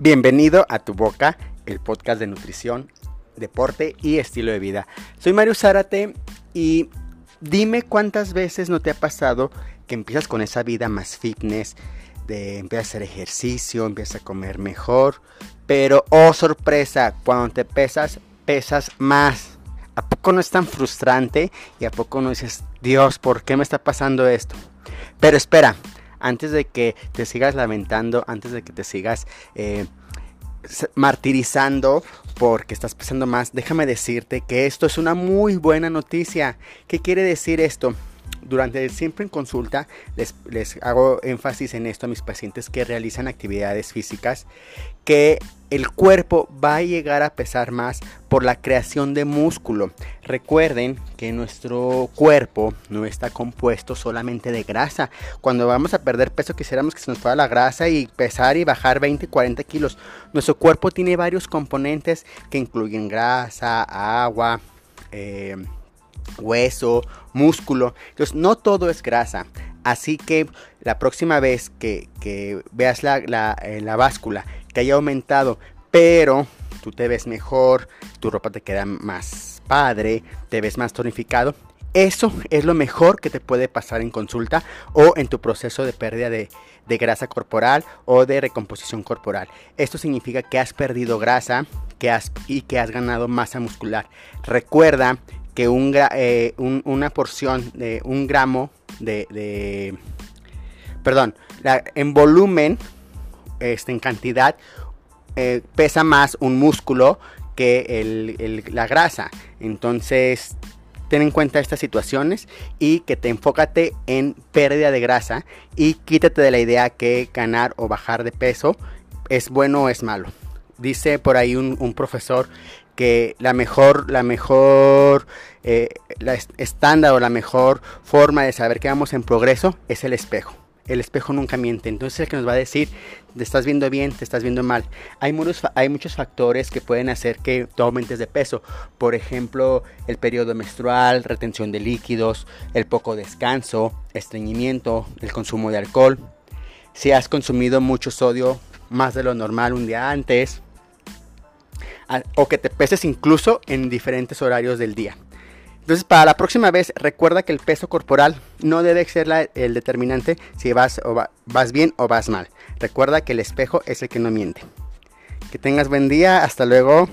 Bienvenido a Tu Boca, el podcast de nutrición, deporte y estilo de vida. Soy Mario Zárate y dime cuántas veces no te ha pasado que empiezas con esa vida más fitness, de empiezas a hacer ejercicio, empiezas a comer mejor, pero oh sorpresa, cuando te pesas, pesas más. ¿A poco no es tan frustrante? Y a poco no dices, Dios, ¿por qué me está pasando esto? Pero espera, antes de que te sigas lamentando, antes de que te sigas eh, martirizando porque estás pesando más, déjame decirte que esto es una muy buena noticia. ¿Qué quiere decir esto? Durante siempre en consulta les, les, hago énfasis en esto a mis pacientes que realizan actividades físicas, que el cuerpo va a llegar a pesar más por la creación de músculo. Recuerden que nuestro cuerpo no está compuesto solamente de grasa. Cuando vamos a perder peso quisiéramos que se nos fuera la grasa y pesar y bajar 20, 40 kilos. Nuestro cuerpo tiene varios componentes que incluyen grasa, agua, eh, hueso, músculo. Entonces no todo es grasa. Así que la próxima vez que, veas la, la, eh, la báscula que haya aumentado, pero tú te ves mejor, tu ropa te queda más padre, te ves más tonificado. Eso es lo mejor que te puede pasar en consulta o en tu proceso de pérdida de, grasa corporal o de recomposición corporal. Esto significa que has perdido grasa que has, y que has ganado masa muscular. Recuerda que eh, una porción de un gramo de, perdón, en volumen, este, en cantidad, eh, pesa más un músculo que la grasa. Entonces, ten en cuenta estas situaciones y que te enfócate en pérdida de grasa y quítate de la idea que ganar o bajar de peso es bueno o es malo. Dice por ahí un profesor que la mejor, la mejor eh, estándar o la mejor forma de saber que vamos en progreso es el espejo. El espejo nunca miente, entonces el que nos va a decir, te estás viendo bien, te estás viendo mal. Hay muchos, hay muchos factores que pueden hacer que tú aumentes de peso. Por ejemplo, el periodo menstrual, retención de líquidos, el poco descanso, estreñimiento, el consumo de alcohol. Si has consumido mucho sodio más de lo normal un día antes, o que te peses incluso en diferentes horarios del día. Entonces, para la próxima vez, recuerda que el peso corporal no debe ser el determinante si vas, o vas bien o vas mal. Recuerda que el espejo es el que no miente. Que tengas buen día, hasta luego.